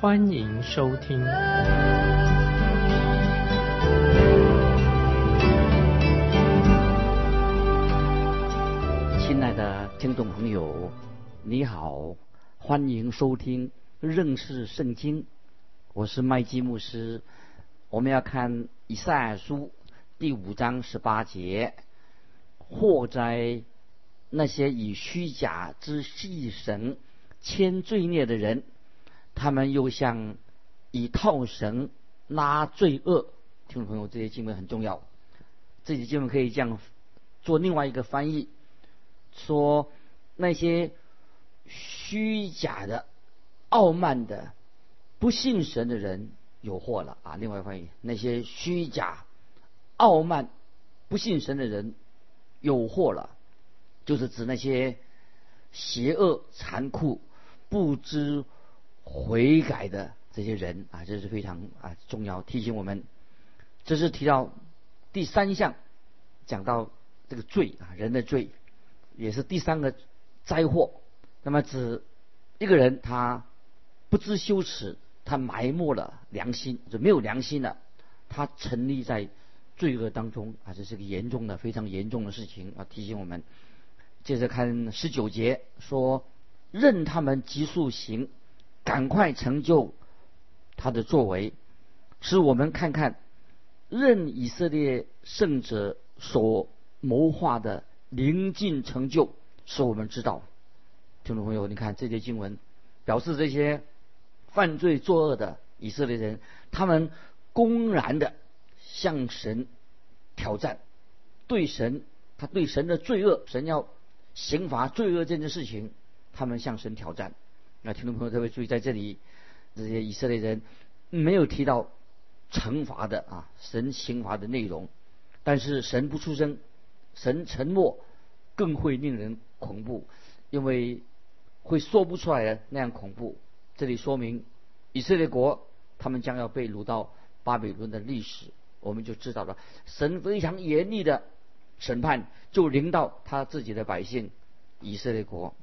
欢迎收听。亲爱的听众朋友，你好，欢迎收听认识圣经。我是麦基牧师，我们要看以赛亚书第五章十八节。祸哉！那些以虚假之细绳牵罪孽的人，他们又像以套绳拉罪恶。听众朋友，这些经文很重要。这些经文可以这样做另外一个翻译：说那些虚假的、傲慢的、不信神的人有祸了啊！另外翻译：那些虚假、傲慢、不信神的人。有祸了，就是指那些邪恶、残酷、不知悔改的这些人啊，这是非常啊重要提醒我们。这是提到第三项，讲到这个罪啊，人的罪，也是第三个灾祸。那么指一个人他不知羞耻，他埋没了良心，就没有良心了，他沉溺在。罪恶当中啊，这是个严重的、非常严重的事情啊！提醒我们。接着看十九节，说任他们急速行，赶快成就他的作为，使我们看看任以色列圣者所谋划的临近成就，使我们知道。听众朋友，你看这些经文，表示这些犯罪作恶的以色列人，他们公然的。向神挑战，对神，他对神的罪恶，神要刑罚罪恶这件事情，他们向神挑战。那听众朋友特别注意，在这里这些以色列人没有提到惩罚的啊，神刑罚的内容，但是神不出声，神沉默，更会令人恐怖，因为会说不出来的那样恐怖。这里说明以色列国他们将要被掳到巴比伦的历史。我们就知道了，神非常严厉的审判就临到他自己的百姓以色列国，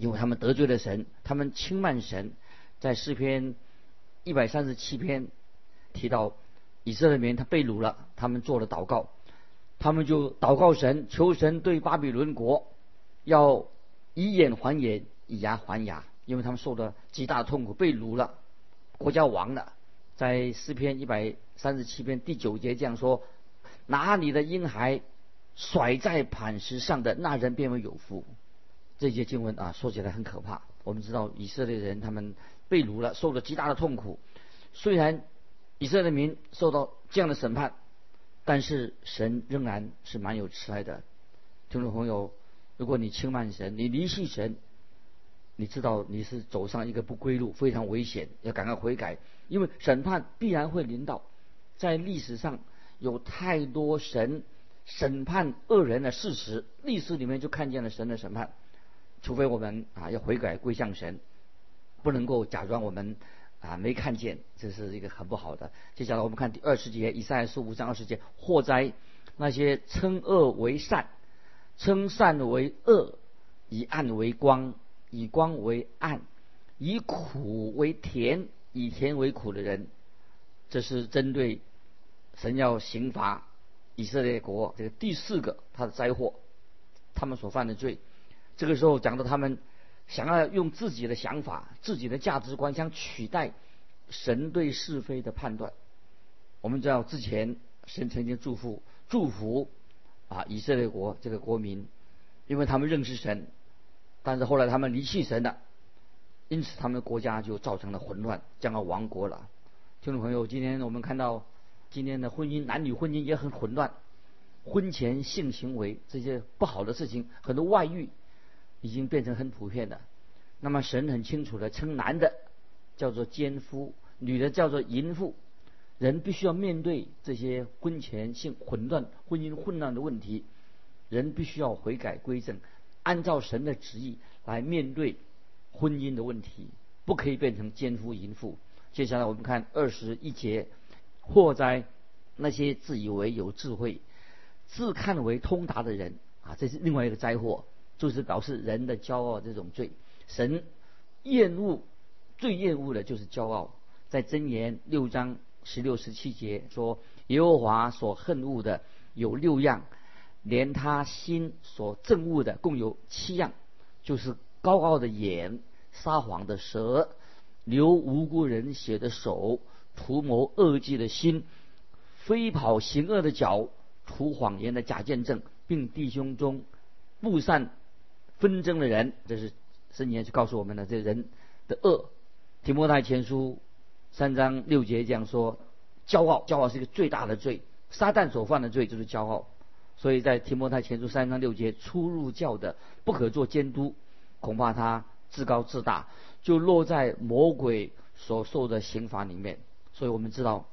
因为他们得罪了神，他们轻慢神。在诗篇一百三十七篇提到以色列民他被掳了，他们做了祷告，他们就祷告神，求神对巴比伦国要以眼还眼，以牙还牙，因为他们受了极大的痛苦，被掳了，国家亡了。在诗篇一百三十七篇第九节这样说：“拿你的婴孩甩在磐石上的那人，便为有福。”这些经文啊，说起来很可怕。我们知道以色列人他们被掳了，受了极大的痛苦。虽然以色列民受到这样的审判，但是神仍然是蛮有慈爱的。听众朋友，如果你轻慢神，你离弃神。你知道你是走上一个不归路，非常危险，要赶快悔改，因为审判必然会临到。在历史上有太多神审判恶人的事实，历史里面就看见了神的审判。除非我们啊要悔改归向神，不能够假装我们啊没看见，这是一个很不好的。接下来我们看第二十节，以赛亚书五章二十节：祸灾那些称恶为善，称善为恶，以暗为光。以光为暗，以苦为甜，以甜为苦的人，这是针对神要刑罚以色列国这个第四个他的灾祸，他们所犯的罪。这个时候讲到他们想要用自己的想法、自己的价值观想取代神对是非的判断。我们知道之前神曾经祝福祝福啊以色列国这个国民，因为他们认识神。但是后来他们离弃神了，因此他们的国家就造成了混乱，将要亡国了。听众朋友，今天我们看到今天的婚姻，男女婚姻也很混乱，婚前性行为这些不好的事情，很多外遇已经变成很普遍的。那么神很清楚的称男的叫做奸夫，女的叫做淫妇，人必须要面对这些婚前性混乱、婚姻混乱的问题，人必须要悔改归正，按照神的旨意来面对婚姻的问题，不可以变成奸夫淫妇。接下来我们看二十一节，祸灾那些自以为有智慧、自看为通达的人啊，这是另外一个灾祸，就是表示人的骄傲这种罪。神厌恶最厌恶的就是骄傲，在箴言六章十六十七节说，耶和华所恨恶的有六样，连他心所憎恶的共有七样，就是高傲的眼、撒谎的舌。流无辜人血的手，图谋恶计的心，飞跑行恶的脚，图谎言的假见证，并弟兄中布散纷争的人，这是圣言去告诉我们的这人的恶。提摩太前书三章六节这样说：骄傲，骄傲是一个最大的罪，撒旦所犯的罪就是骄傲。所以在提摩太前书三章六节，初入教的不可做监督，恐怕他自高自大。就落在魔鬼所受的刑罚里面，所以我们知道，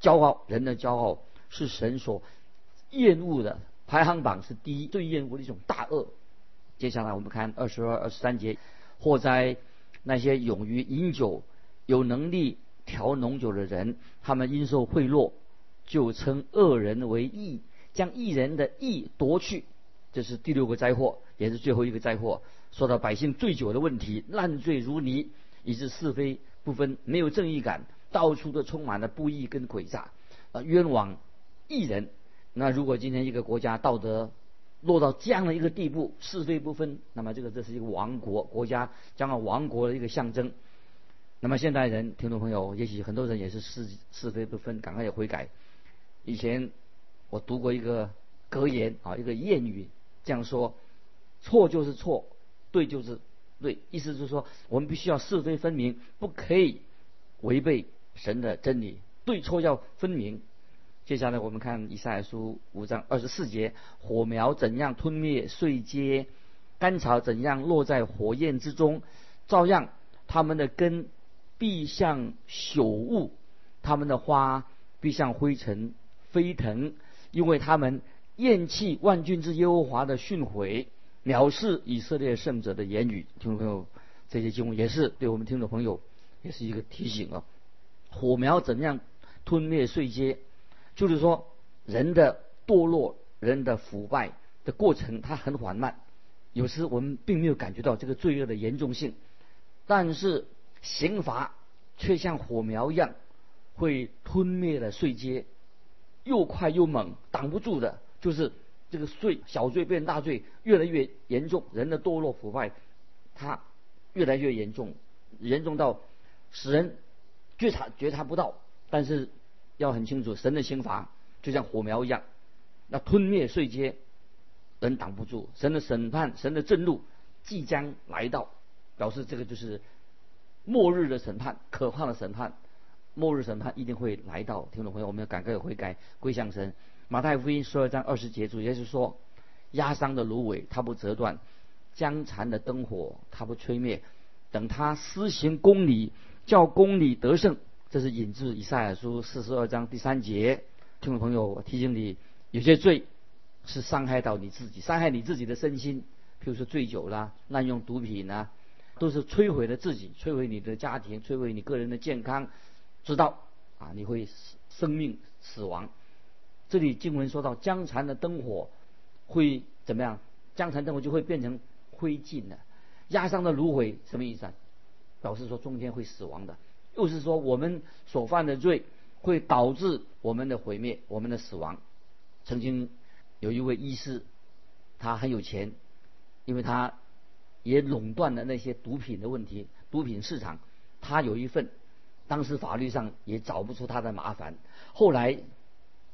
骄傲人的骄傲是神所厌恶的，排行榜是第一，最厌恶的一种大恶。接下来我们看二十二、二十三节，祸灾那些勇于饮酒、有能力调浓酒的人，他们因受贿赂，就称恶人为义，将义人的义夺去，这是第六个灾祸，也是最后一个灾祸。说到百姓醉酒的问题，烂醉如泥，以致是非不分，没有正义感，到处都充满了不义跟诡诈，啊，冤枉义人。那如果今天一个国家道德落到这样的一个地步，是非不分，那么这个这是一个亡国，国家将要亡国的一个象征。那么现代人，听众朋友，也许很多人也是是是非不分，赶快要悔改。以前我读过一个格言啊，一个谚语这样说：错就是错。对就是对，意思就是说，我们必须要是非分明，不可以违背神的真理，对错要分明。接下来我们看以赛亚书五章二十四节：火苗怎样吞灭碎秸，干草怎样落在火焰之中，照样他们的根必像朽物，他们的花必像灰尘飞腾，因为他们厌弃万军之耶和华的训诲。藐视以色列圣者的言语，听众朋友，这些经文也是对我们听众朋友也是一个提醒啊。火苗怎样吞灭碎秸？就是说，人的堕落、人的腐败的过程，它很缓慢。有时我们并没有感觉到这个罪恶的严重性，但是刑罚却像火苗一样，会吞灭了碎秸，又快又猛，挡不住的，就是。这个罪小罪变大罪，越来越严重，人的堕落腐败，它越来越严重，严重到使人觉察觉察不到。但是要很清楚，神的刑罚就像火苗一样，那吞灭碎阶，人挡不住。神的审判，神的震怒即将来到，表示这个就是末日的审判，可怕的审判，末日审判一定会来到。听众朋友，我们要赶快悔改，归向神。马太福音十二章二十节主耶稣说：“压伤的芦苇它不折断，将残的灯火它不吹灭，等他施行公理，叫公理得胜。”这是引自以赛亚书四十二章第三节。听众朋友，我提醒你，有些罪是伤害到你自己，伤害你自己的身心，譬如说醉酒啦、滥用毒品啦，都是摧毁了自己，摧毁你的家庭，摧毁你个人的健康，知道啊，你会生命死亡。这里经文说到，江残的灯火会怎么样？江残灯火就会变成灰烬了。压伤的芦苇什么意思啊？表示说中间会死亡的，又是说我们所犯的罪会导致我们的毁灭、我们的死亡。曾经有一位医师，他很有钱，因为他也垄断了那些毒品的问题、毒品市场，他有一份，当时法律上也找不出他的麻烦。后来。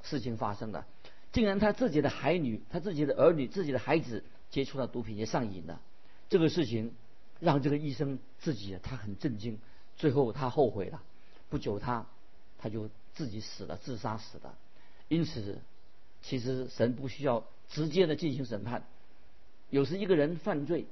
事情发生了，竟然他自己的孩女、他自己的儿女、自己的孩子接触了毒品，也上瘾了。这个事情让这个医生自己他很震惊，最后他后悔了。不久他他就自己死了，自杀死了。因此，其实神不需要直接的进行审判。有时一个人犯罪，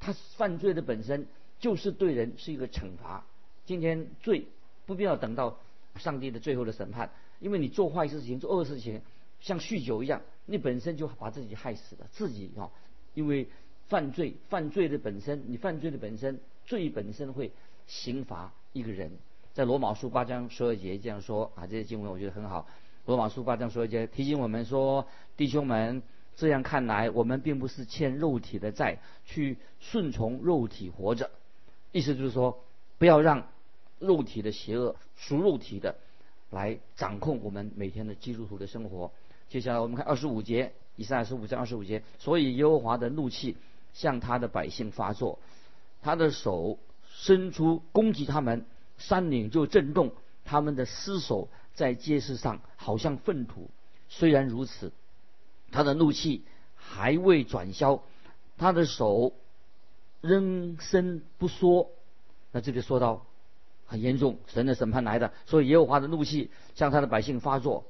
他犯罪的本身就是对人是一个惩罚。今天罪不必要等到上帝的最后的审判，因为你做坏事情、做恶事情，像酗酒一样，你本身就把自己害死了，自己啊，因为犯罪，犯罪的本身，你犯罪的本身，罪本身会刑罚一个人。在罗马书八章十二节这样说啊，这些经文我觉得很好。罗马书八章十二节提醒我们说，弟兄们，这样看来，我们并不是欠肉体的债，去顺从肉体活着。意思就是说，不要让肉体的邪恶、属肉体的来掌控我们每天的基督徒的生活。接下来我们看二十五节，以上二十五章二十五节。所以耶和华的怒气向他的百姓发作，他的手伸出攻击他们。山岭就震动，他们的尸首在街市上好像粪土。虽然如此，他的怒气还未转消，他的手仍伸不缩。那这里说到很严重，神的审判来的，所以耶和华的怒气向他的百姓发作。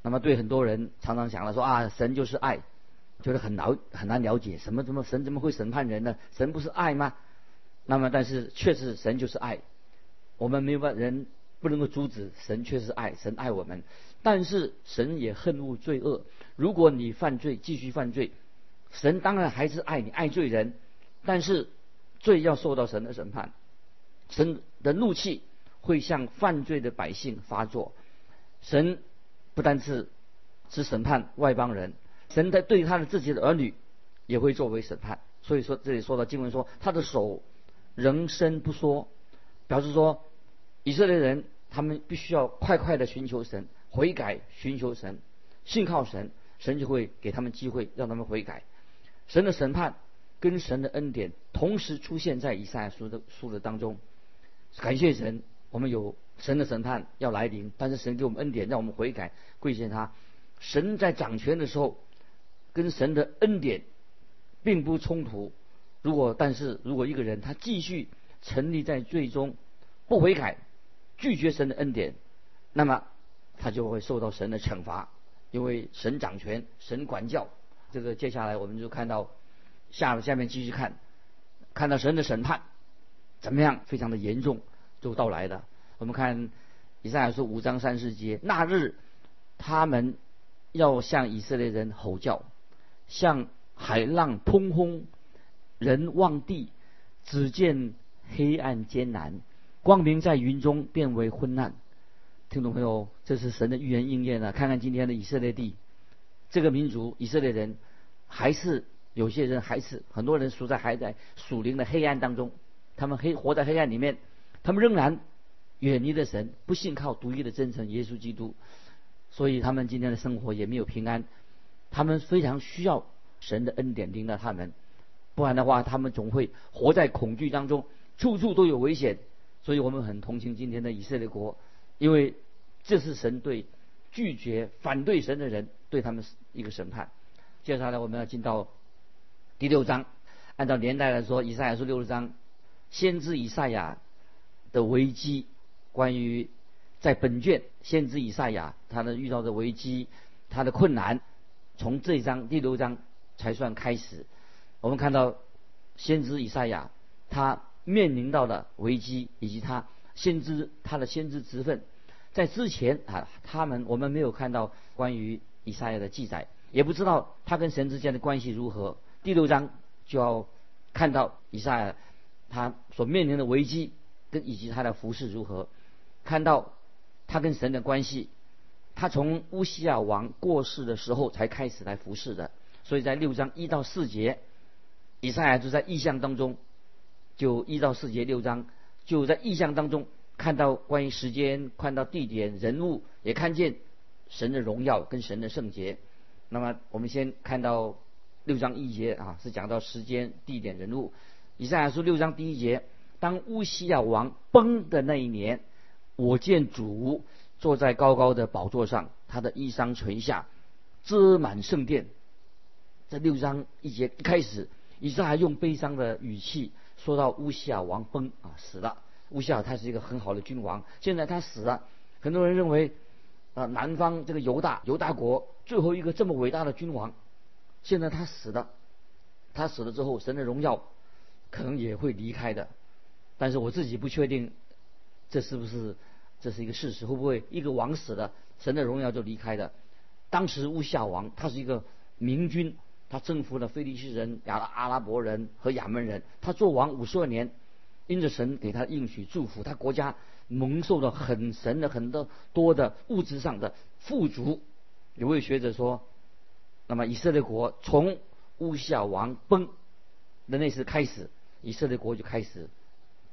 那么对很多人常常讲了说啊，神就是爱，觉得很难很难了解，什么怎么神怎么会审判人呢？神不是爱吗？那么但是确实神就是爱。我们没有办法，人不能够阻止神，确实爱神爱我们，但是神也恨恶罪恶。如果你犯罪，继续犯罪，神当然还是爱你，爱罪人，但是罪要受到神的审判，神的怒气会向犯罪的百姓发作。神不单是只审判外邦人，神在对他的自己的儿女也会作为审判。所以说这里说到经文说，他的手仍伸不说。表示说，以色列人他们必须要快快的寻求神，悔改，寻求神，信靠神，神就会给他们机会，让他们悔改。神的审判跟神的恩典同时出现在以赛亚书的书的当中。感谢神，我们有神的审判要来临，但是神给我们恩典，让我们悔改，跪谢他。神在掌权的时候，跟神的恩典并不冲突。如果但是如果一个人他继续，沉溺在最终不悔改，拒绝神的恩典，那么他就会受到神的惩罚，因为神掌权，神管教。这个接下来我们就看到下下面继续看，看到神的审判怎么样，非常的严重就到来的。我们看以赛亚书五章三十节，那日他们要向以色列人吼叫，像海浪砰轰，人望地，只见。黑暗艰难，光明在云中变为昏暗。听懂没有？这是神的预言应验了。看看今天的以色列地，这个民族以色列人，还是有些人还是很多人处在还在属灵的黑暗当中。他们黑活在黑暗里面，他们仍然远离了神，不信靠独一的真诚耶稣基督，所以他们今天的生活也没有平安。他们非常需要神的恩典领导他们，不然的话，他们总会活在恐惧当中。处处都有危险，所以我们很同情今天的以色列国，因为这是神对拒绝、反对神的人对他们一个审判。接下来我们要进到第六章，按照年代来说，以赛亚书六十章，先知以赛亚的危机，关于在本卷先知以赛亚他的遇到的危机、他的困难，从这一章第六章才算开始。我们看到先知以赛亚他。面临到的危机，以及他先知他的先知职分，在之前啊，他们我们没有看到关于以赛亚的记载，也不知道他跟神之间的关系如何。第六章就要看到以赛亚他所面临的危机，跟以及他的服饰如何，看到他跟神的关系。他从乌西亚王过世的时候才开始来服侍的，所以在六章一到四节，以赛亚就在意象当中。就一到四节六章，就在意象当中看到关于时间，看到地点、人物，也看见神的荣耀跟神的圣洁。那么我们先看到六章一节啊，是讲到时间、地点、人物。以赛亚书六章第一节，当乌西亚王崩的那一年，我见主坐在高高的宝座上，他的衣裳垂下，遮满圣殿。这六章一节一开始，以赛亚用悲伤的语气。说到乌西亚王崩啊死了，乌西亚他是一个很好的君王，现在他死了，很多人认为啊南方这个犹大犹大国最后一个这么伟大的君王，现在他死了，他死了之后神的荣耀可能也会离开的，但是我自己不确定这是不是这是一个事实。会不会一个王死了，神的荣耀就离开的？当时乌夏王他是一个明君，他征服了非利士人、亚阿拉伯人和亚门人。他做王五十二年，因着神给他应许祝福，他国家蒙受了很神的很多多的物质上的富足。有位学者说，那么以色列国从乌夏王崩的那时开始，以色列国就开始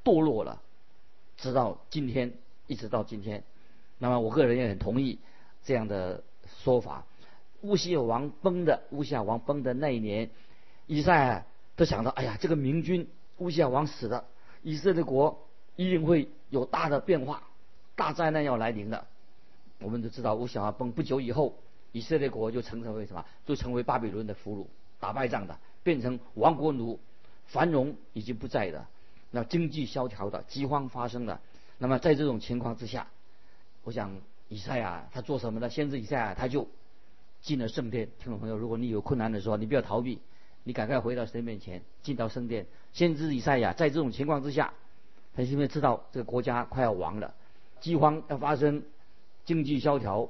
堕落了，直到今天，一直到今天。那么我个人也很同意这样的说法。乌西尔王崩的乌西尔王崩的那一年，以赛亚都想到：哎呀，这个明君乌西尔王死了，以色列国一定会有大的变化，大灾难要来临的。我们都知道乌西尔王崩不久以后，以色列国就成成为什么？就成为巴比伦的俘虏，打败仗的。变成亡国奴，繁荣已经不在了，那经济萧条的，饥荒发生了。那么在这种情况之下，我想以赛亚他做什么呢？先知以赛亚他就进了圣殿。听众朋友，如果你有困难的时候，你不要逃避，你赶快回到神面前，进到圣殿。先知以赛亚在这种情况之下，他因为知道这个国家快要亡了，饥荒要发生，经济萧条，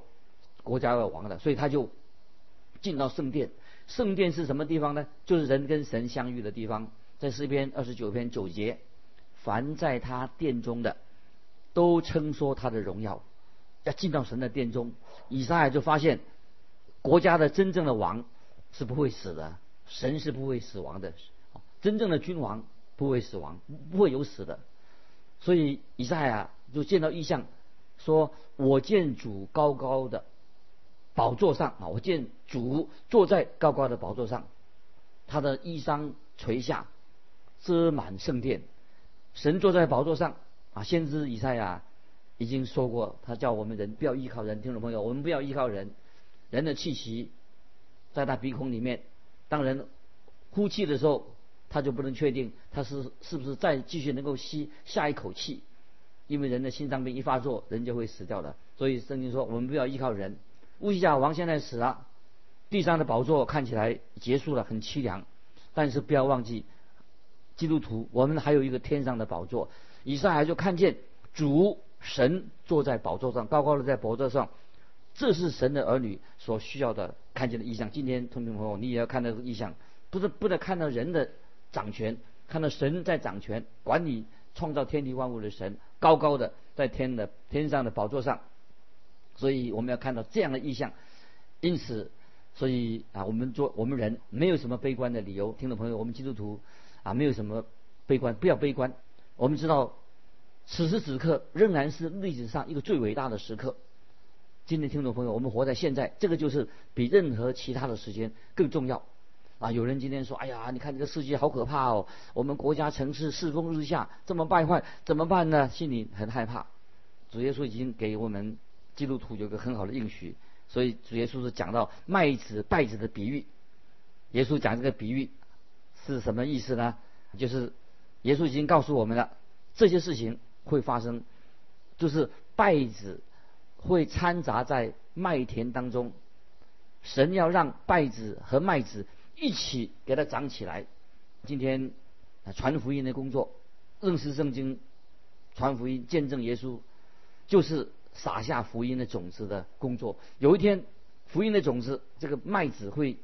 国家要亡了，所以他就进到圣殿。圣殿是什么地方呢？就是人跟神相遇的地方。在诗篇二十九篇九节，凡在他殿中的，都称说他的荣耀。要进到神的殿中，以撒就发现，国家的真正的王是不会死的，神是不会死亡的，真正的君王不会死亡，不会有死的。所以以赛亚就见到异象，说我见主高高的。宝座上啊，我见主坐在高高的宝座上，他的衣裳垂下，遮满圣殿。神坐在宝座上啊，先知以赛亚已经说过，他叫我们人不要依靠人。听众朋友，我们不要依靠人，人的气息在他鼻孔里面，当人呼气的时候，他就不能确定他是是不是再继续能够吸下一口气，因为人的心脏病一发作，人就会死掉的。所以圣经说，我们不要依靠人。乌西亚王现在死了，地上的宝座看起来结束了，很凄凉。但是不要忘记，基督徒，我们还有一个天上的宝座。以上还就看见主神坐在宝座上，高高的在宝座上，这是神的儿女所需要的看见的意象。今天，同学朋友，你也要看到意象，不是不能看到人的掌权，看到神在掌权，管理创造天地万物的神，高高的在天的天上的宝座上。所以我们要看到这样的意象，因此，所以啊，我们做我们人没有什么悲观的理由。听众朋友，我们基督徒啊，没有什么悲观，不要悲观。我们知道，此时此刻仍然是历史上一个最伟大的时刻。今天，听众朋友，我们活在现在，这个就是比任何其他的时间更重要。啊，有人今天说：“哎呀，你看这个世界好可怕哦，我们国家城市世风日下，这么败坏，怎么办呢？”心里很害怕。主耶稣已经给我们。基督徒有个很好的应许，所以主耶稣是讲到麦子稗子的比喻。耶稣讲这个比喻是什么意思呢？就是耶稣已经告诉我们了，这些事情会发生，就是稗子会掺杂在麦田当中。神要让稗子和麦子一起给它长起来。今天传福音的工作，认识圣经，传福音，见证耶稣，就是。撒下福音的种子的工作，有一天，福音的种子，这个麦子会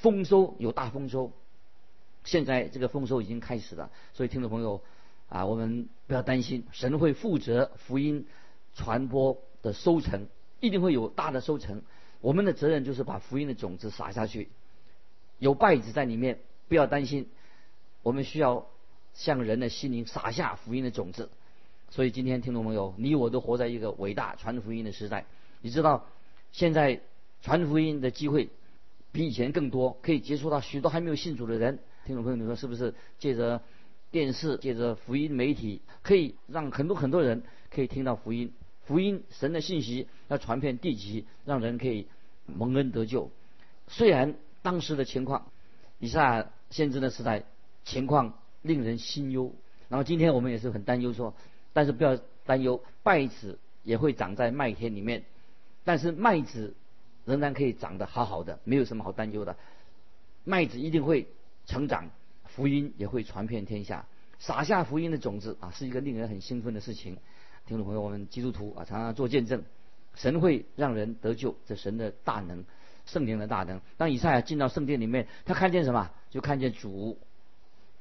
丰收，有大丰收。现在这个丰收已经开始了，所以听众朋友啊，我们不要担心，神会负责福音传播的收成，一定会有大的收成。我们的责任就是把福音的种子撒下去，有败子在里面，不要担心。我们需要向人的心灵撒下福音的种子。所以今天听众朋友，你我都活在一个伟大传福音的时代。你知道，现在传福音的机会比以前更多，可以接触到许多还没有信主的人。听众朋友，你说是不是？借着电视，借着福音媒体，可以让很多很多人可以听到福音。福音神的信息要传遍地极，让人可以蒙恩得救。虽然当时的情况，以下先知的时代情况令人心忧，然后今天我们也是很担忧说。但是不要担忧，稗子也会长在麦田里面，但是麦子仍然可以长得好好的，没有什么好担忧的。麦子一定会成长，福音也会传遍天下，撒下福音的种子啊，是一个令人很兴奋的事情。听众朋友，我们基督徒啊，常常做见证，神会让人得救，这神的大能，圣灵的大能。当以赛亚进到圣殿里面，他看见什么？就看见主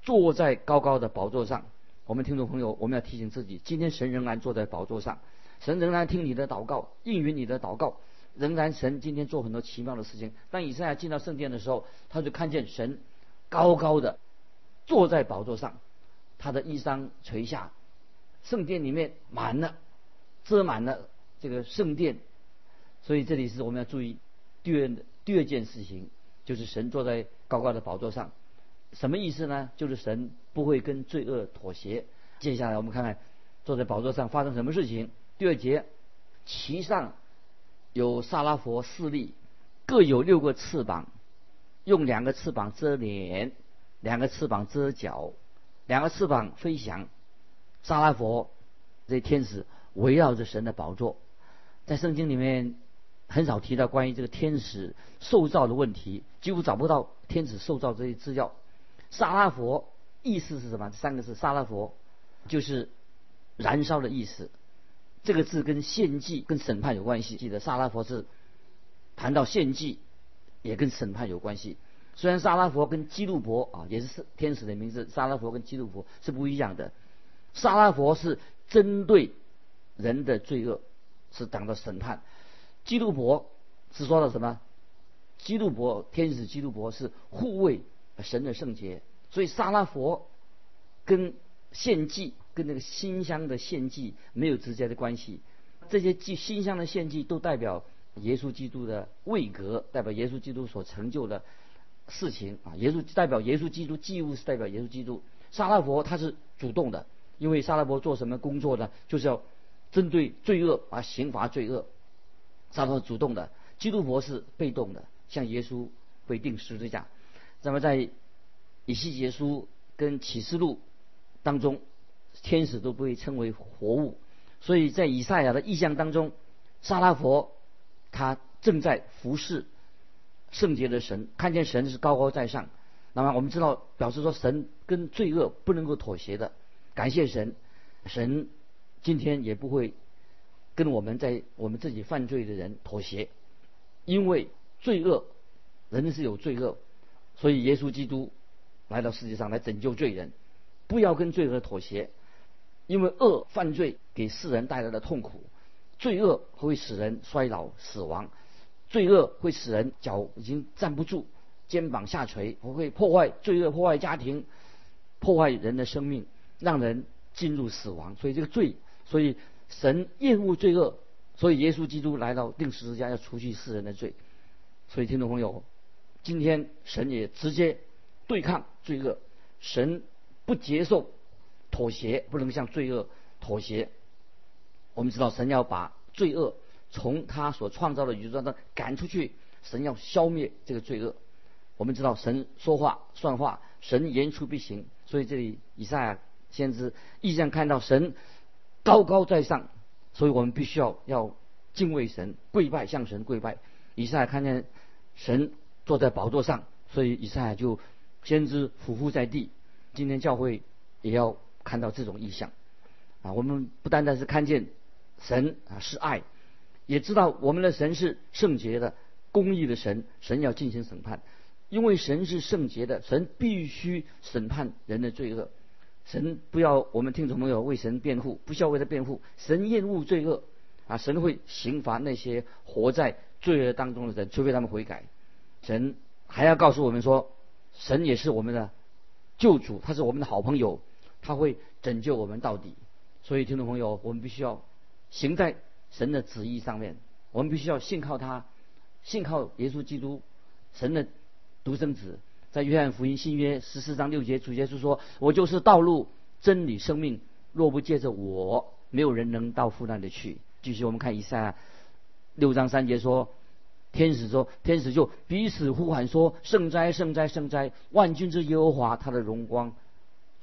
坐在高高的宝座上。我们听众朋友，我们要提醒自己，今天神仍然坐在宝座上，神仍然听你的祷告，应允你的祷告，仍然神今天做很多奇妙的事情。当以赛亚进到圣殿的时候，他就看见神高高的坐在宝座上，他的衣裳垂下。圣殿里面满了，遮满了这个圣殿，所以这里是我们要注意第二第二件事情，就是神坐在高高的宝座上，什么意思呢？就是神不会跟罪恶妥协。接下来我们看看坐在宝座上发生什么事情。第二节，其上有萨拉佛四立，各有六个翅膀，用两个翅膀遮脸，两个翅膀遮脚，两个翅膀飞翔。沙拉佛这天使围绕着神的宝座，在圣经里面很少提到关于这个天使受造的问题，几乎找不到天使受造这些资料。沙拉佛意思是什么？三个字，沙拉佛就是燃烧的意思。这个字跟献祭、跟审判有关系。记得沙拉佛是谈到献祭，也跟审判有关系。虽然沙拉佛跟基路伯啊也是天使的名字，沙拉佛跟基路伯是不一样的。沙拉佛是针对人的罪恶，是讲到审判；基督伯是说的什么？基督伯天使基督伯是护卫神的圣洁，所以沙拉佛跟献祭、跟那个馨香的献祭没有直接的关系。这些祭馨香的献祭都代表耶稣基督的位格，代表耶稣基督所成就的事情啊。耶稣代表耶稣基督祭物是代表耶稣基督。沙拉佛他是主动的。因为沙拉伯做什么工作呢？就是要针对罪恶而刑罚罪恶。沙拉伯主动的，基督伯是被动的，像耶稣被钉十字架。那么在以西结书跟启示录当中，天使都被称为活物。所以在以赛亚的意象当中，沙拉佛他正在服侍圣洁的神，看见神是高高在上。那么我们知道，表示说神跟罪恶不能够妥协的。感谢神，神今天也不会跟我们在我们自己犯罪的人妥协，因为罪恶，人是有罪恶，所以耶稣基督来到世界上来拯救罪人，不要跟罪恶妥协，因为恶犯罪给世人带来的痛苦，罪恶会使人衰老死亡，罪恶会使人脚已经站不住，肩膀下垂，会破坏罪恶破坏家庭，破坏人的生命。让人进入死亡，所以这个罪，所以神厌恶罪恶，所以耶稣基督来到定十字架要除去世人的罪。所以听众朋友，今天神也直接对抗罪恶，神不接受妥协，不能向罪恶妥协。我们知道神要把罪恶从他所创造的宇宙当中赶出去，神要消灭这个罪恶。我们知道神说话算话，神言出必行，所以这里以赛亚。先知意象看到神高高在上，所以我们必须要要敬畏神，跪拜向神跪拜。以赛看见神坐在宝座上，所以以赛就先知俯伏在地。今天教会也要看到这种意象啊！我们不单单是看见神啊是爱，也知道我们的神是圣洁的、公义的神，神要进行审判，因为神是圣洁的，神必须审判人的罪恶。神不要我们听众朋友为神辩护，不需要为他辩护。神厌恶罪恶，啊，神会刑罚那些活在罪恶当中的人，除非他们悔改。神还要告诉我们说，神也是我们的救主，他是我们的好朋友，他会拯救我们到底。所以听众朋友，我们必须要行在神的旨意上面，我们必须要信靠他，信靠耶稣基督，神的独生子。在约翰福音新约十四章六节，主耶稣说：“我就是道路、真理、生命，若不借着我，没有人能到父那里去。”继续我们看以赛六章三节说：“天使说，天使就彼此呼喊说：圣哉，圣哉，圣哉！万军之耶和华，他的荣光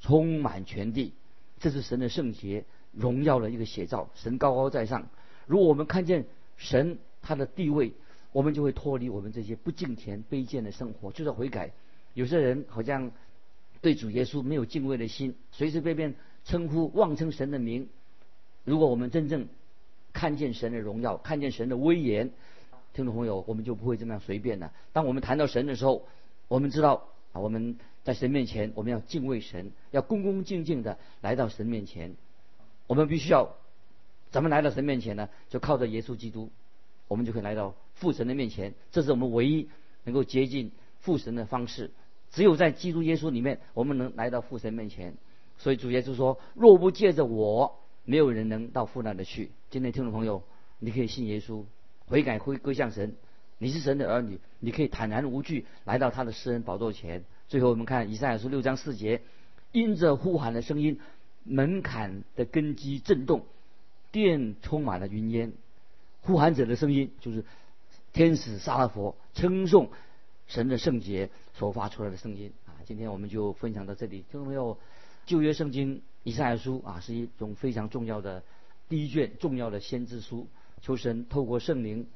充满全地。”这是神的圣洁、荣耀的一个写照。神高高在上。如果我们看见神他的地位，我们就会脱离我们这些不敬虔、卑贱的生活，就是悔改。有些人好像对主耶稣没有敬畏的心，随随便便称呼、妄称神的名，如果我们真正看见神的荣耀，看见神的威严，听众朋友，我们就不会这么样随便了。当我们谈到神的时候，我们知道啊，我们在神面前，我们要敬畏神，要恭恭敬敬的来到神面前。我们必须要怎么来到神面前呢？就靠着耶稣基督，我们就可以来到父神的面前。这是我们唯一能够接近父神的方式。只有在基督耶稣里面，我们能来到父神面前。所以主耶稣说：“若不借着我，没有人能到父那里去。”今天听众朋友，你可以信耶稣。悔改归归向神，你是神的儿女，你可以坦然无惧来到他的施恩宝座前。最后我们看以赛亚书六章四节，因着呼喊的声音，门槛的根基震动，殿充满了云烟。呼喊者的声音就是天使撒拉佛称颂神的圣洁所发出来的声音啊！今天我们就分享到这里，听众朋友，旧约圣经以赛亚书啊是一种非常重要的第一卷重要的先知书。求神透过圣灵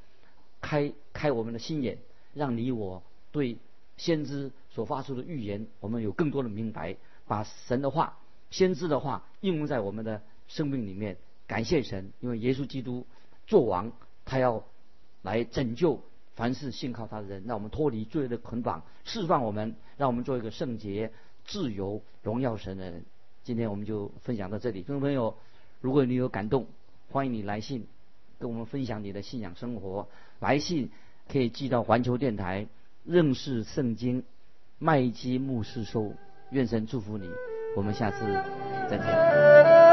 开开我们的心眼，让你我对先知所发出的预言，我们有更多的明白，把神的话、先知的话应用在我们的生命里面。感谢神，因为耶稣基督做王，他要来拯救凡是信靠他的人，让我们脱离罪的捆绑，释放我们，让我们做一个圣洁、自由、荣耀神的人。今天我们就分享到这里，听众朋友，如果你有感动，欢迎你来信。跟我们分享你的信仰生活，来信可以寄到环球电台认识圣经麦基牧师收。愿神祝福你，我们下次再见。